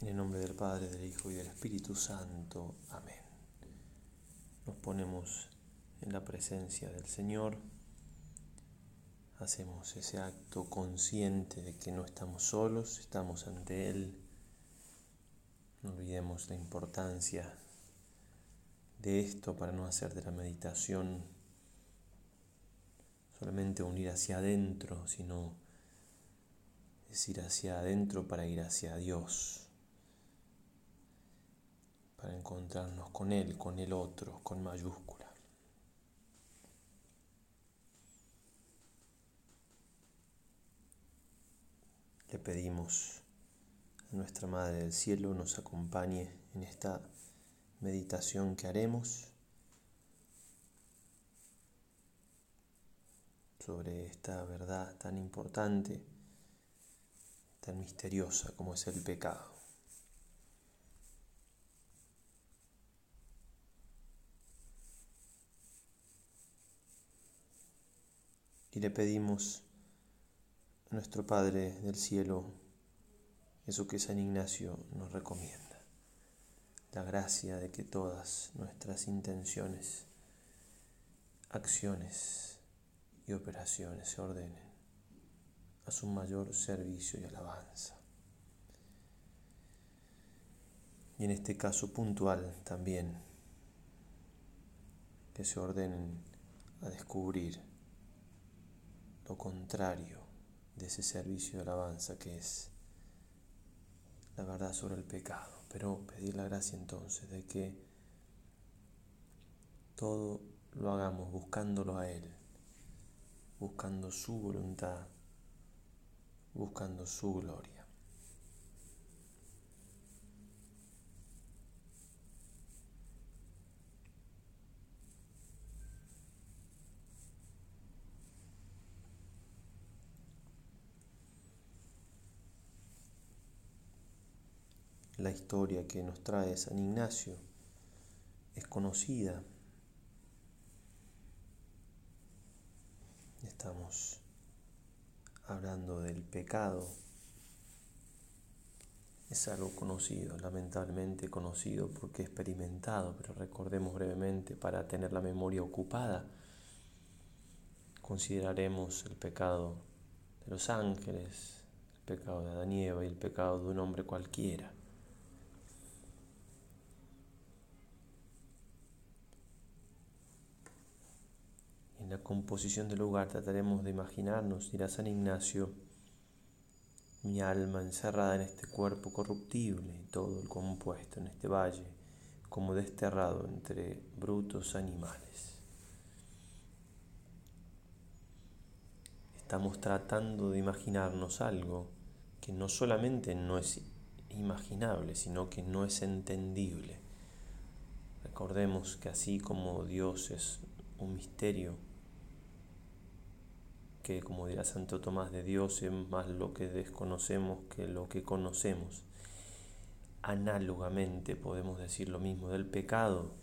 En el nombre del Padre, del Hijo y del Espíritu Santo. Amén. Nos ponemos en la presencia del Señor. Hacemos ese acto consciente de que no estamos solos, estamos ante Él. No olvidemos la importancia de esto para no hacer de la meditación solamente unir hacia adentro, sino es ir hacia adentro para ir hacia Dios, para encontrarnos con Él, con el otro, con mayúscula. Le pedimos a nuestra Madre del Cielo nos acompañe en esta meditación que haremos sobre esta verdad tan importante tan misteriosa como es el pecado. Y le pedimos a nuestro Padre del cielo eso que San Ignacio nos recomienda, la gracia de que todas nuestras intenciones, acciones y operaciones se ordenen a su mayor servicio y alabanza. Y en este caso puntual también, que se ordenen a descubrir lo contrario de ese servicio de alabanza que es la verdad sobre el pecado. Pero pedir la gracia entonces de que todo lo hagamos buscándolo a Él, buscando su voluntad buscando su gloria. La historia que nos trae San Ignacio es conocida. Estamos hablando del pecado, es algo conocido, lamentablemente conocido porque experimentado, pero recordemos brevemente para tener la memoria ocupada. Consideraremos el pecado de los ángeles, el pecado de Adán y Eva y el pecado de un hombre cualquiera. En composición del lugar trataremos de imaginarnos, dirá San Ignacio, mi alma encerrada en este cuerpo corruptible todo el compuesto en este valle, como desterrado entre brutos animales. Estamos tratando de imaginarnos algo que no solamente no es imaginable, sino que no es entendible. Recordemos que así como Dios es un misterio, que, como dirá Santo Tomás de Dios, es más lo que desconocemos que lo que conocemos. Análogamente podemos decir lo mismo del pecado,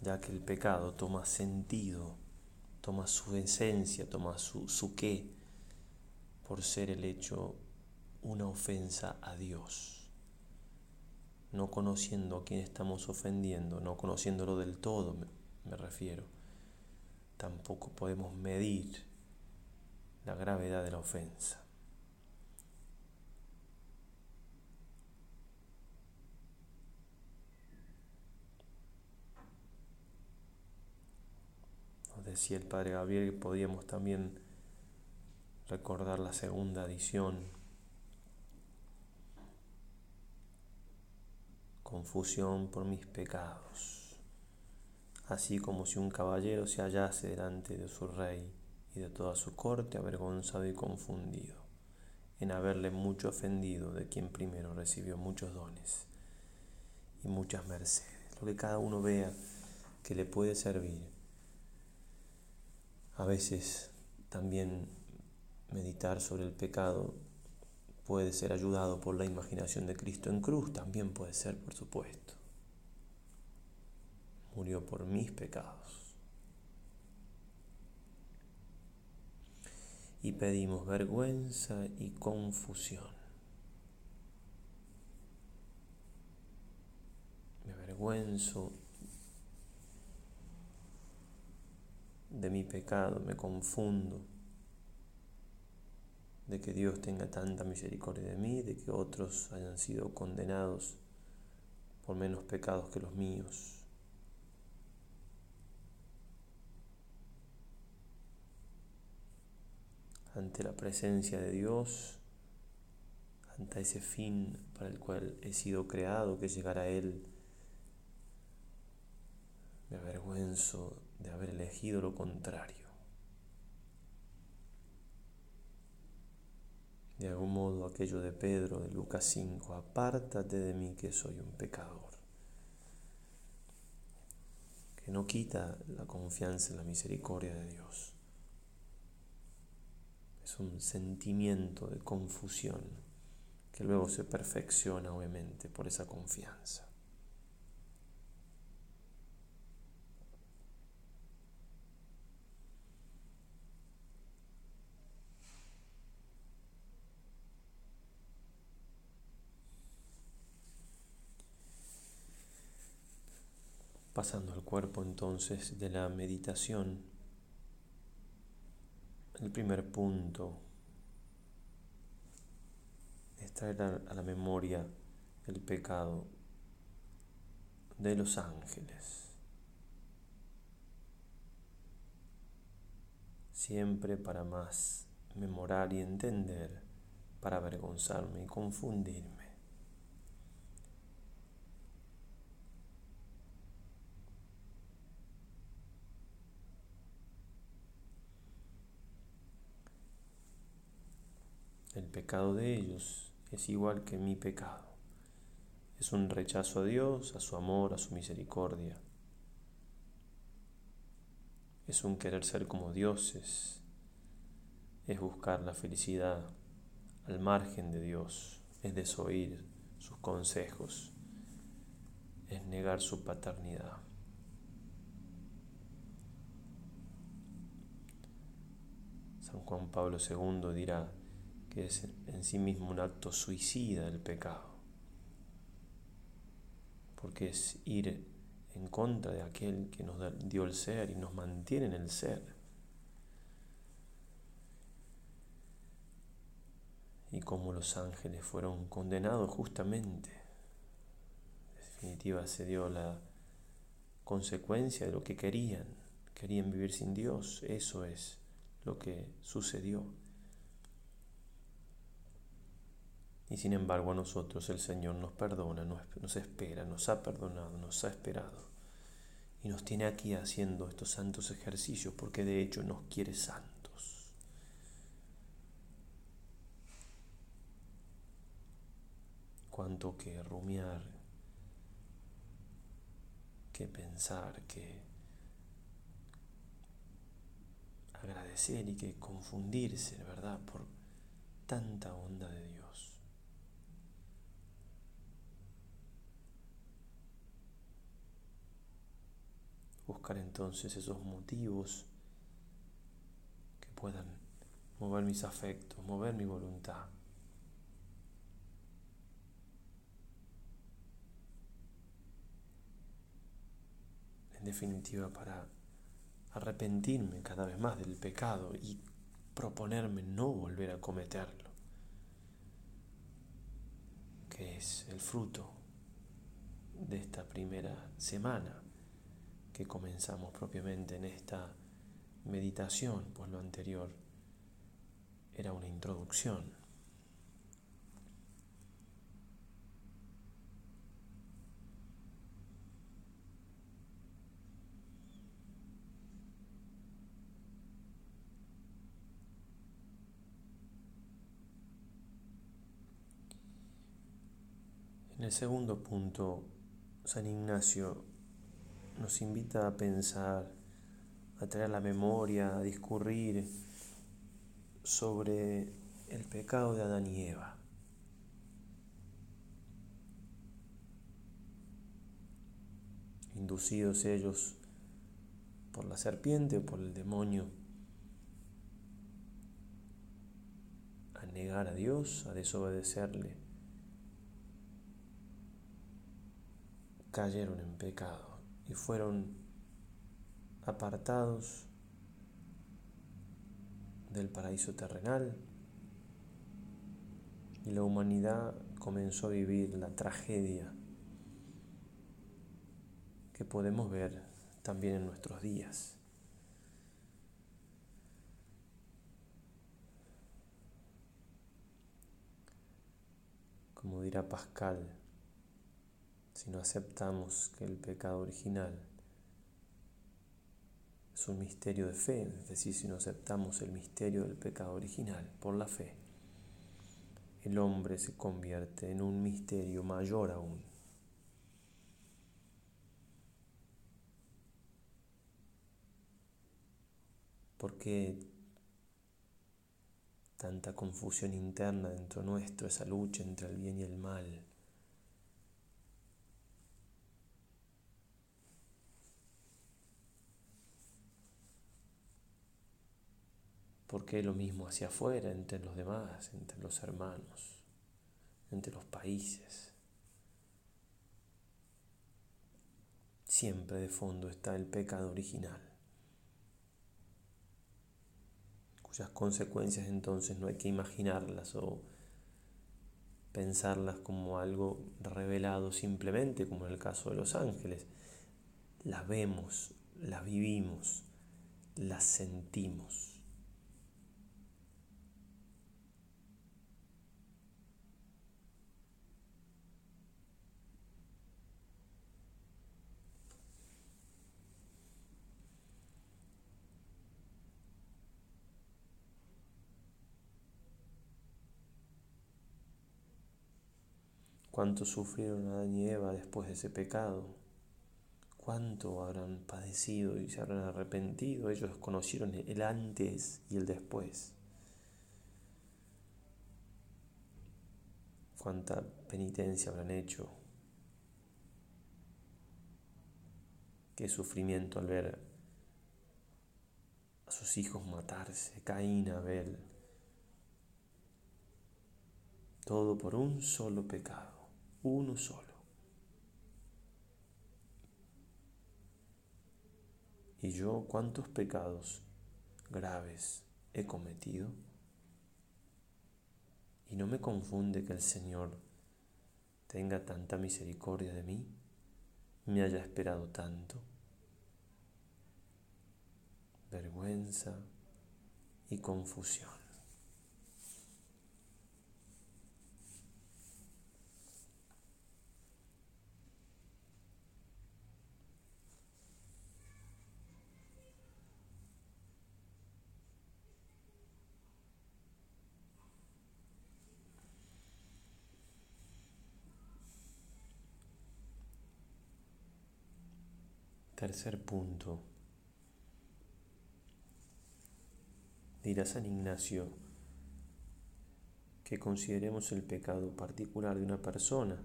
ya que el pecado toma sentido, toma su esencia, toma su, su qué, por ser el hecho una ofensa a Dios. No conociendo a quién estamos ofendiendo, no conociéndolo del todo, me refiero. Tampoco podemos medir la gravedad de la ofensa. Nos decía el padre Gabriel que podíamos también recordar la segunda edición, confusión por mis pecados, así como si un caballero se hallase delante de su rey y de toda su corte avergonzado y confundido, en haberle mucho ofendido de quien primero recibió muchos dones y muchas mercedes, lo que cada uno vea que le puede servir. A veces también meditar sobre el pecado puede ser ayudado por la imaginación de Cristo en cruz, también puede ser, por supuesto. Murió por mis pecados. Y pedimos vergüenza y confusión. avergüenzo de mi pecado, me confundo de que Dios tenga tanta misericordia de mí, de que otros hayan sido condenados por menos pecados que los míos. Ante la presencia de Dios, ante ese fin para el cual he sido creado, que llegar a Él, me avergüenzo de haber elegido lo contrario. De algún modo aquello de Pedro de Lucas 5, apártate de mí que soy un pecador. Que no quita la confianza en la misericordia de Dios. Es un sentimiento de confusión que luego se perfecciona obviamente por esa confianza. Pasando al cuerpo entonces de la meditación, el primer punto es traer a la memoria el pecado de los ángeles. Siempre para más memorar y entender, para avergonzarme y confundirme. El pecado de ellos es igual que mi pecado. Es un rechazo a Dios, a su amor, a su misericordia. Es un querer ser como dioses. Es buscar la felicidad al margen de Dios. Es desoír sus consejos. Es negar su paternidad. San Juan Pablo II dirá, que es en sí mismo un acto suicida del pecado, porque es ir en contra de aquel que nos dio el ser y nos mantiene en el ser. Y como los ángeles fueron condenados justamente, en definitiva se dio la consecuencia de lo que querían, querían vivir sin Dios, eso es lo que sucedió. Y sin embargo a nosotros el Señor nos perdona, nos, espera, nos ha perdonado, nos ha esperado. Y nos tiene aquí haciendo estos santos ejercicios porque de hecho nos quiere santos. Cuánto que rumiar, que pensar, que agradecer y que confundirse, ¿verdad? Por tanta onda de Dios. Entonces esos motivos que puedan mover mis afectos, mover mi voluntad. En definitiva, para arrepentirme cada vez más del pecado y proponerme no volver a cometerlo, que es el fruto de esta primera semana que comenzamos propiamente en esta meditación, pues lo anterior era una introducción. En el segundo punto, San Ignacio nos invita a pensar, a traer la memoria, a discurrir sobre el pecado de Adán y Eva. Inducidos ellos por la serpiente o por el demonio a negar a Dios, a desobedecerle. cayeron en pecado y fueron apartados del paraíso terrenal y la humanidad comenzó a vivir la tragedia que podemos ver también en nuestros días. Como dirá Pascal, si no aceptamos que el pecado original es un misterio de fe, es decir, si no aceptamos el misterio del pecado original por la fe, el hombre se convierte en un misterio mayor aún. ¿Por qué tanta confusión interna dentro nuestro, esa lucha entre el bien y el mal? ¿Por qué lo mismo hacia afuera, entre los demás, entre los hermanos, entre los países? Siempre de fondo está el pecado original, cuyas consecuencias entonces no hay que imaginarlas o pensarlas como algo revelado simplemente, como en el caso de los ángeles. Las vemos, las vivimos, las sentimos. Cuánto sufrieron Adán y Eva después de ese pecado, cuánto habrán padecido y se habrán arrepentido, ellos conocieron el antes y el después. Cuánta penitencia habrán hecho, qué sufrimiento al ver a sus hijos matarse, Caín, Abel, todo por un solo pecado uno solo. ¿Y yo cuántos pecados graves he cometido? Y no me confunde que el Señor tenga tanta misericordia de mí, me haya esperado tanto. Vergüenza y confusión. Tercer punto. Dirá San Ignacio que consideremos el pecado particular de una persona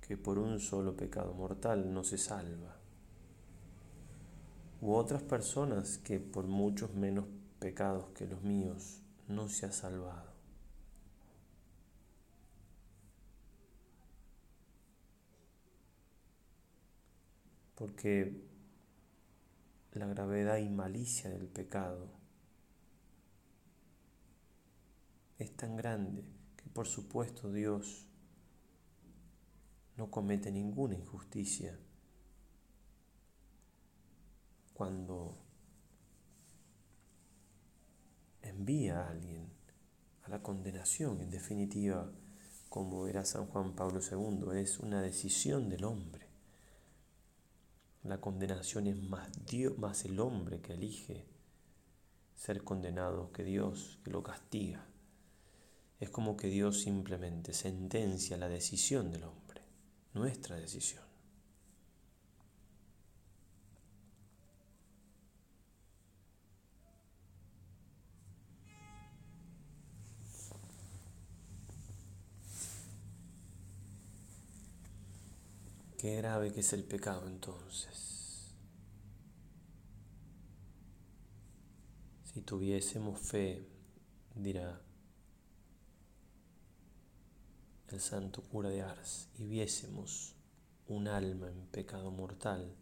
que por un solo pecado mortal no se salva, u otras personas que por muchos menos pecados que los míos no se ha salvado. Porque la gravedad y malicia del pecado es tan grande que por supuesto Dios no comete ninguna injusticia cuando envía a alguien a la condenación, en definitiva, como era San Juan Pablo II, es una decisión del hombre. La condenación es más, Dios, más el hombre que elige ser condenado que Dios que lo castiga. Es como que Dios simplemente sentencia la decisión del hombre, nuestra decisión. Qué grave que es el pecado entonces. Si tuviésemos fe, dirá, el santo cura de Ars y viésemos un alma en pecado mortal,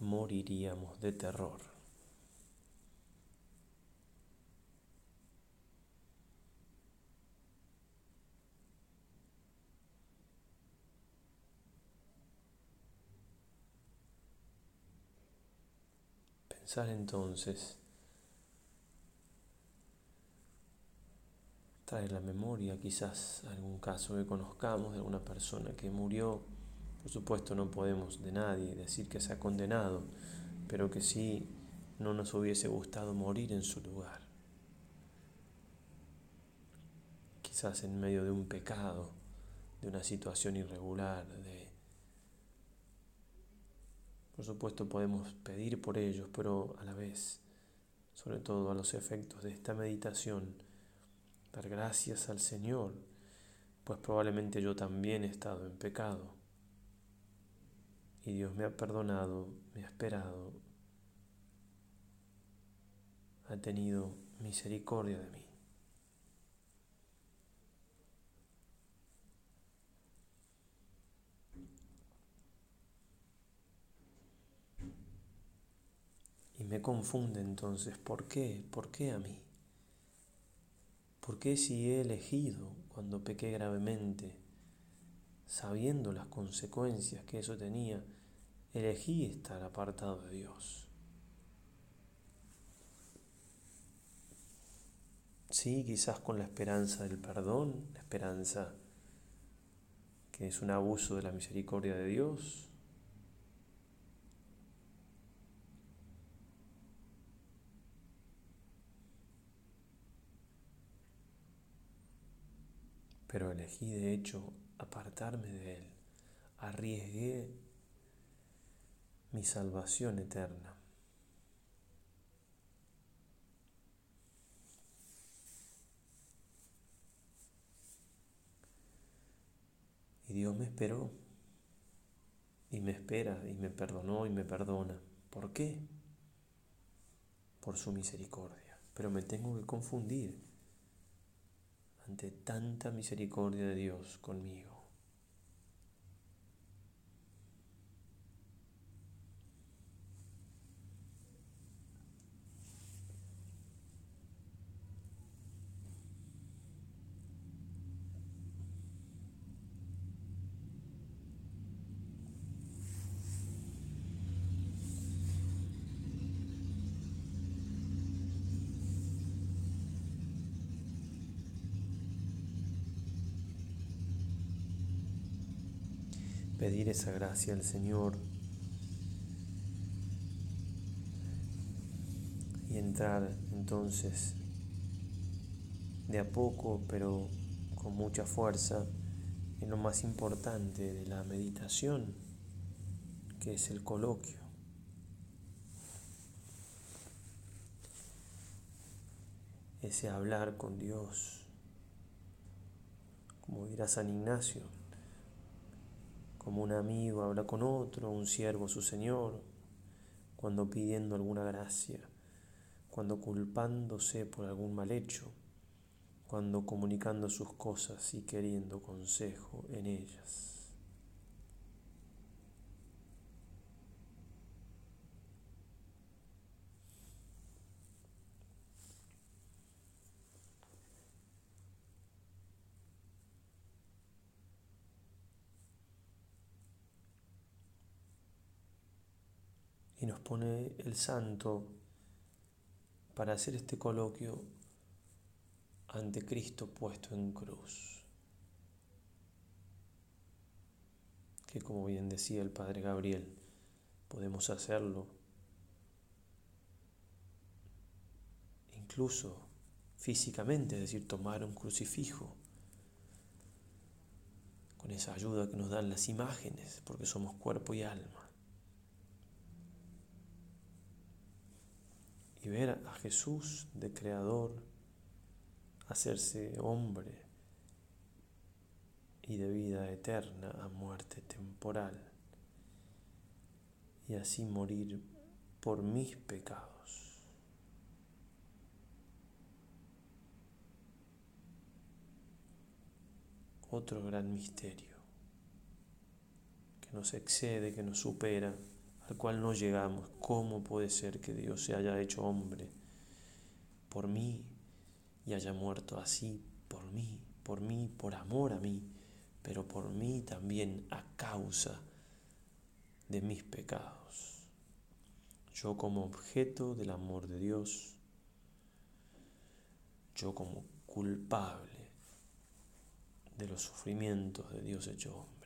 moriríamos de terror. Pensar entonces trae la memoria quizás algún caso que conozcamos de alguna persona que murió. Por supuesto no podemos de nadie decir que se ha condenado, pero que sí no nos hubiese gustado morir en su lugar. Quizás en medio de un pecado, de una situación irregular, de... Por supuesto podemos pedir por ellos, pero a la vez, sobre todo a los efectos de esta meditación, dar gracias al Señor, pues probablemente yo también he estado en pecado. Y Dios me ha perdonado, me ha esperado, ha tenido misericordia de mí. Y me confunde entonces, ¿por qué? ¿Por qué a mí? ¿Por qué si he elegido cuando pequé gravemente, sabiendo las consecuencias que eso tenía, elegí estar apartado de Dios? Sí, quizás con la esperanza del perdón, la esperanza que es un abuso de la misericordia de Dios, pero elegí de hecho apartarme de Él, arriesgué mi salvación eterna. Y Dios me esperó, y me espera, y me perdonó, y me perdona. ¿Por qué? Por su misericordia. Pero me tengo que confundir ante tanta misericordia de Dios conmigo. Pedir esa gracia al Señor y entrar entonces de a poco, pero con mucha fuerza, en lo más importante de la meditación, que es el coloquio. Ese hablar con Dios, como dirá San Ignacio, como un amigo habla con otro, un siervo su Señor, cuando pidiendo alguna gracia, cuando culpándose por algún mal hecho, cuando comunicando sus cosas y queriendo consejo en ellas. Y nos pone el santo para hacer este coloquio ante Cristo puesto en cruz. Que como bien decía el Padre Gabriel, podemos hacerlo incluso físicamente, es decir, tomar un crucifijo con esa ayuda que nos dan las imágenes, porque somos cuerpo y alma. Y ver a Jesús de Creador hacerse hombre y de vida eterna a muerte temporal y así morir por mis pecados. otro gran misterio que nos excede, que nos supera, al cual no llegamos. ¿Cómo puede ser que Dios se haya hecho hombre por mí y haya muerto así por mí, por mí, por amor a mí, pero por mí también a causa de mis pecados? Yo como objeto del amor de Dios, yo como culpable de los sufrimientos de Dios hecho hombre.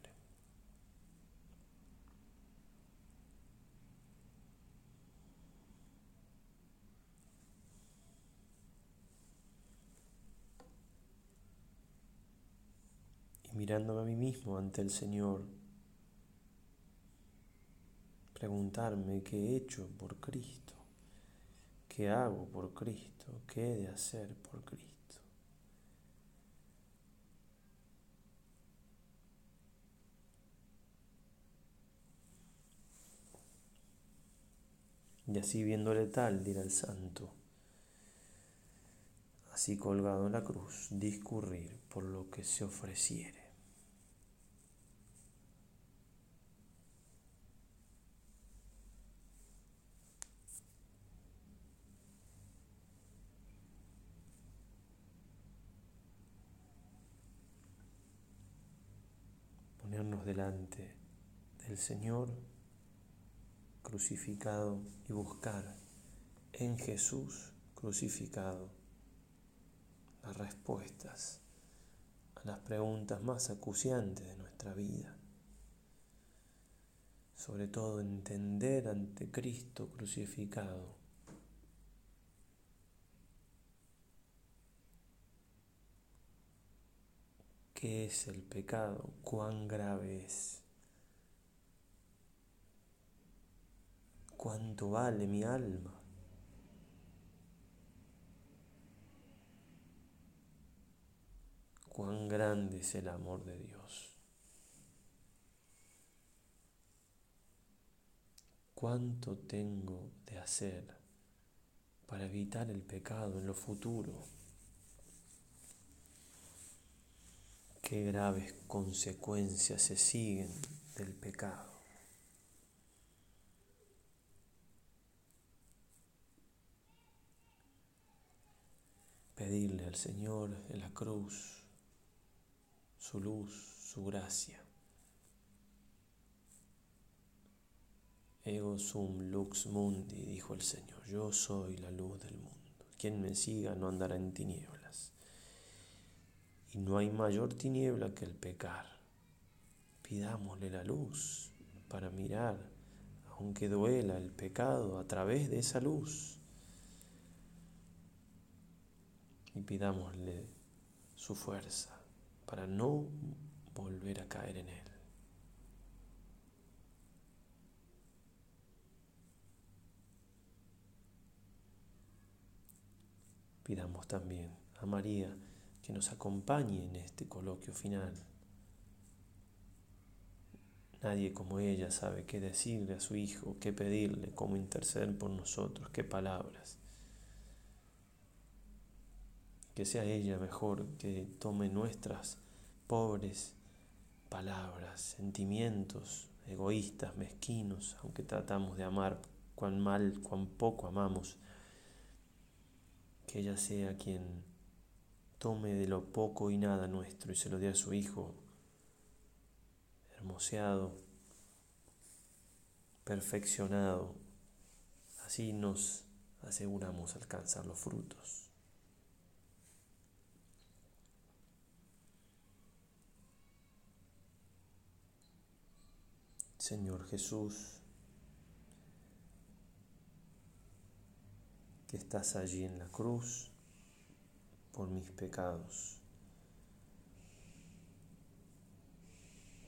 Y mirándome a mí mismo ante el Señor, preguntarme qué he hecho por Cristo, qué hago por Cristo, qué he de hacer por Cristo. Y así viéndole tal, dirá el santo, así colgado en la cruz, discurrir por lo que se ofreciere. Delante del Señor crucificado y buscar en Jesús crucificado las respuestas a las preguntas más acuciantes de nuestra vida. Sobre todo entender ante Cristo crucificado qué es el pecado, cuán grave es. cuánto vale mi alma. Cuán grande es el amor de Dios. ¿Cuánto tengo de hacer para evitar el pecado en lo futuro? Qué graves consecuencias se siguen del pecado. pedirle al Señor en la cruz su luz, su gracia. Ego sum lux mundi, dijo el Señor, yo soy la luz del mundo. Quien me siga no andará en tinieblas. Y no hay mayor tiniebla que el pecar. Pidámosle la luz para mirar, aunque duela el pecado, a través de esa luz y pidámosle su fuerza para no volver a caer en él. Pidamos también a María que nos acompañe en este coloquio final. Nadie como ella sabe qué decirle a su hijo, qué pedirle, cómo interceder por nosotros, qué palabras que sea ella mejor que tome nuestras pobres palabras, sentimientos egoístas, mezquinos, aunque tratamos de amar cuán mal, cuán poco amamos, que ella sea quien tome de lo poco y nada nuestro y se lo dé a su Hijo, hermoseado, perfeccionado, así nos aseguramos alcanzar los frutos. Señor Jesús, que estás allí en la cruz por mis pecados.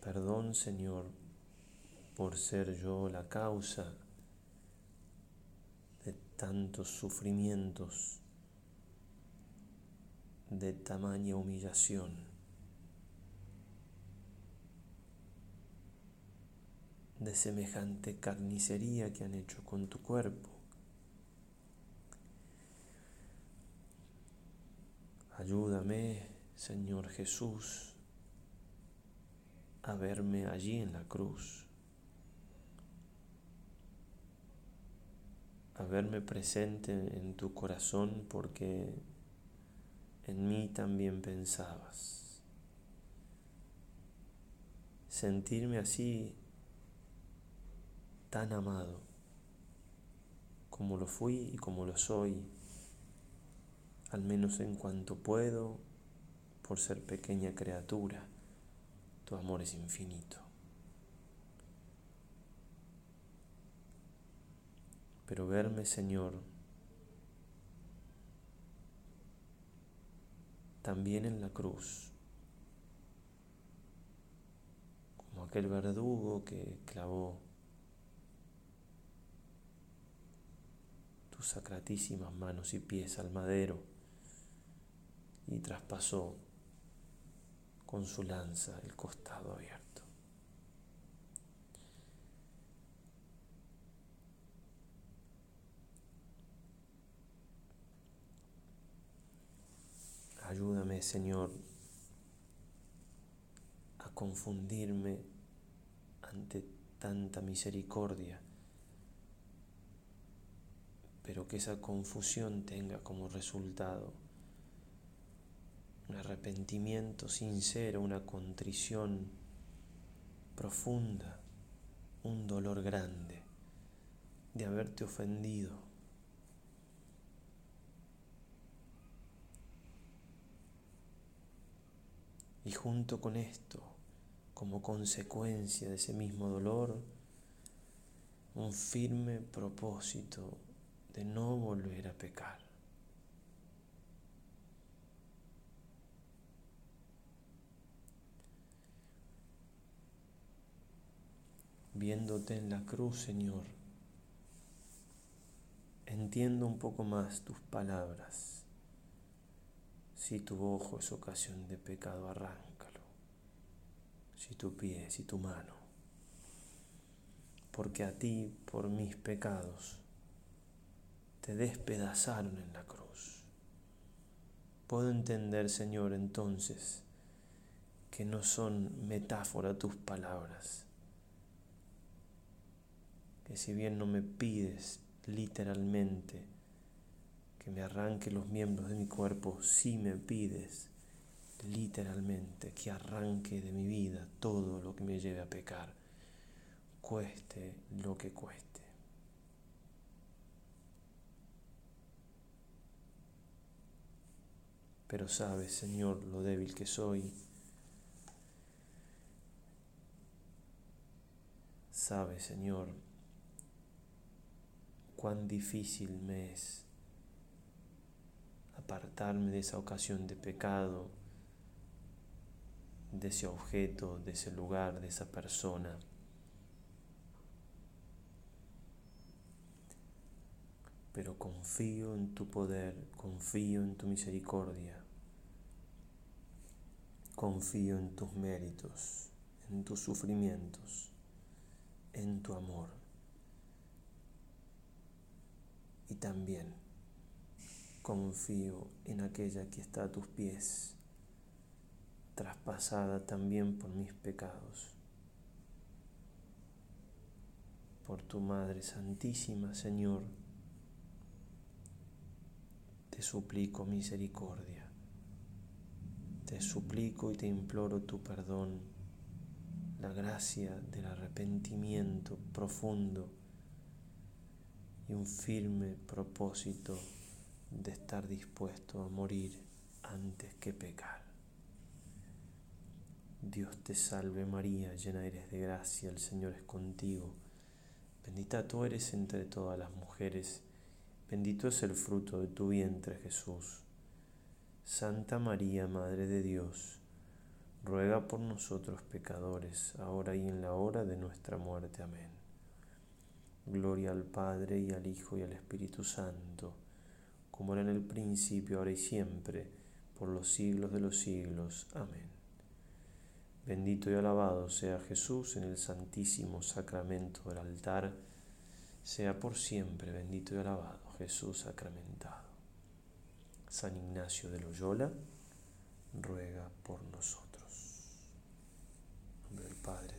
Perdón, Señor, por ser yo la causa de tantos sufrimientos, de tamaña humillación. de semejante carnicería que han hecho con tu cuerpo. Ayúdame, Señor Jesús, a verme allí en la cruz, a verme presente en tu corazón porque en mí también pensabas. Sentirme así tan amado como lo fui y como lo soy, al menos en cuanto puedo, por ser pequeña criatura, tu amor es infinito. Pero verme, Señor, también en la cruz, como aquel verdugo que clavó tus sacratísimas manos y pies al madero y traspasó con su lanza el costado abierto. Ayúdame, Señor, a confundirme ante tanta misericordia, pero que esa confusión tenga como resultado un arrepentimiento sincero, una contrición profunda, un dolor grande de haberte ofendido Y junto con esto, como consecuencia de ese mismo dolor, un firme propósito de no volver a pecar. Viéndote en la cruz, Señor, entiendo un poco más tus palabras si tu ojo es ocasión de pecado, arráncalo. Si tu pie, si tu mano. Porque a ti, por mis pecados, te despedazaron en la cruz. Puedo entender, Señor, entonces, que no son metáfora tus palabras. Que si bien no me pides literalmente, que me arranque los miembros de mi cuerpo si me pides literalmente que arranque de mi vida todo lo que me lleve a pecar, cueste lo que cueste. Pero sabes, Señor, lo débil que soy. Sabes, Señor, cuán difícil me es apartarme de esa ocasión de pecado, de ese objeto, de ese lugar, de esa persona. Pero confío en tu poder, confío en tu misericordia, confío en tus méritos, en tus sufrimientos, en tu amor. Y también confío en aquella que está a tus pies, traspasada también por mis pecados. Por tu Madre Santísima, Señor, te suplico misericordia, te suplico y te imploro tu perdón, la gracia del arrepentimiento profundo y un firme propósito de estar dispuesto a morir antes que pecar. Dios te salve María, llena eres de gracia, el Señor es contigo. Bendita tú eres entre todas las mujeres, bendito es el fruto de tu vientre Jesús. Santa María, Madre de Dios, ruega por nosotros pecadores, ahora y en la hora de nuestra muerte. Amén. Gloria al Padre y al Hijo y al Espíritu Santo, como era en el principio, ahora y siempre, por los siglos de los siglos. Amén. Bendito y alabado sea Jesús en el santísimo sacramento del altar, sea por siempre bendito y alabado Jesús sacramentado. San Ignacio de Loyola ruega por nosotros. Nombre del Padre